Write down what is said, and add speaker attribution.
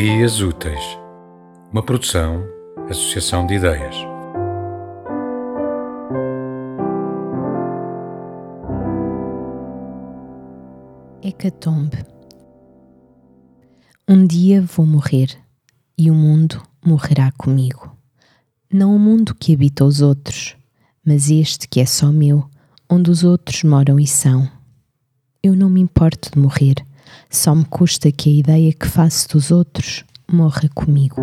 Speaker 1: Ideias Úteis, uma produção, associação de ideias.
Speaker 2: Hecatombe Um dia vou morrer e o mundo morrerá comigo. Não o mundo que habita os outros, mas este que é só meu, onde os outros moram e são. Eu não me importo de morrer, só me custa que a ideia que faço dos outros morra comigo.